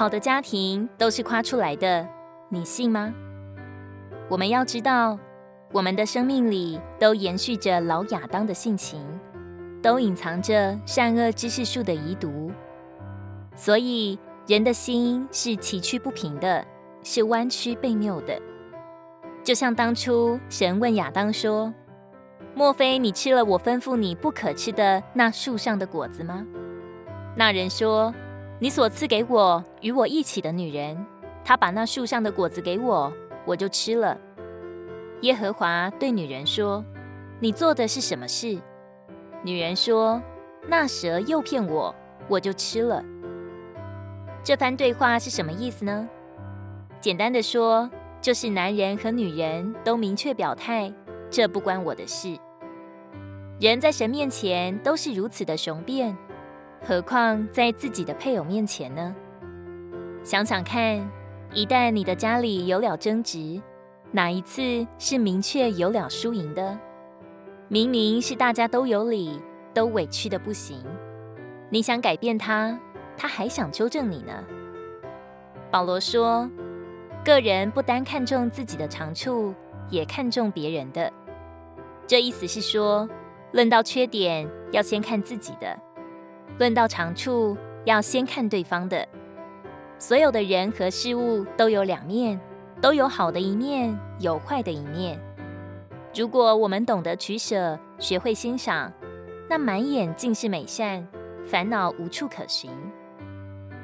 好的家庭都是夸出来的，你信吗？我们要知道，我们的生命里都延续着老亚当的性情，都隐藏着善恶知识树的遗毒，所以人的心是崎岖不平的，是弯曲悖谬的。就像当初神问亚当说：“莫非你吃了我吩咐你不可吃的那树上的果子吗？”那人说：“你所赐给我与我一起的女人，她把那树上的果子给我。”我就吃了。耶和华对女人说：“你做的是什么事？”女人说：“那蛇诱骗我，我就吃了。”这番对话是什么意思呢？简单的说，就是男人和女人都明确表态，这不关我的事。人在神面前都是如此的雄辩，何况在自己的配偶面前呢？想想看。一旦你的家里有了争执，哪一次是明确有了输赢的？明明是大家都有理，都委屈的不行。你想改变他，他还想纠正你呢。保罗说：“个人不单看重自己的长处，也看重别人的。”这意思是说，论到缺点，要先看自己的；论到长处，要先看对方的。所有的人和事物都有两面，都有好的一面，有坏的一面。如果我们懂得取舍，学会欣赏，那满眼尽是美善，烦恼无处可寻。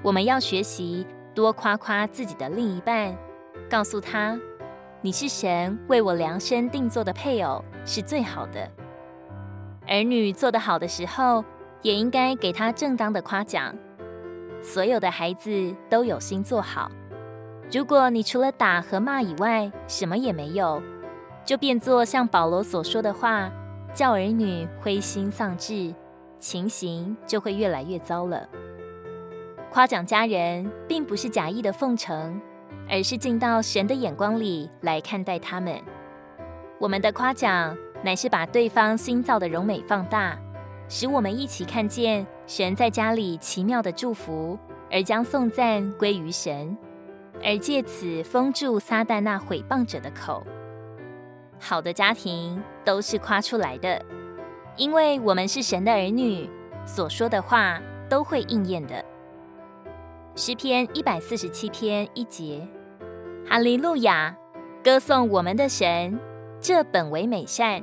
我们要学习多夸夸自己的另一半，告诉他：“你是神为我量身定做的配偶，是最好的。”儿女做得好的时候，也应该给他正当的夸奖。所有的孩子都有心做好。如果你除了打和骂以外，什么也没有，就变作像保罗所说的话，叫儿女灰心丧志，情形就会越来越糟了。夸奖家人，并不是假意的奉承，而是进到神的眼光里来看待他们。我们的夸奖，乃是把对方新造的荣美放大。使我们一起看见神在家里奇妙的祝福，而将颂赞归于神，而借此封住撒旦那毁谤者的口。好的家庭都是夸出来的，因为我们是神的儿女，所说的话都会应验的。诗篇一百四十七篇一节，哈利路亚，歌颂我们的神，这本为美善。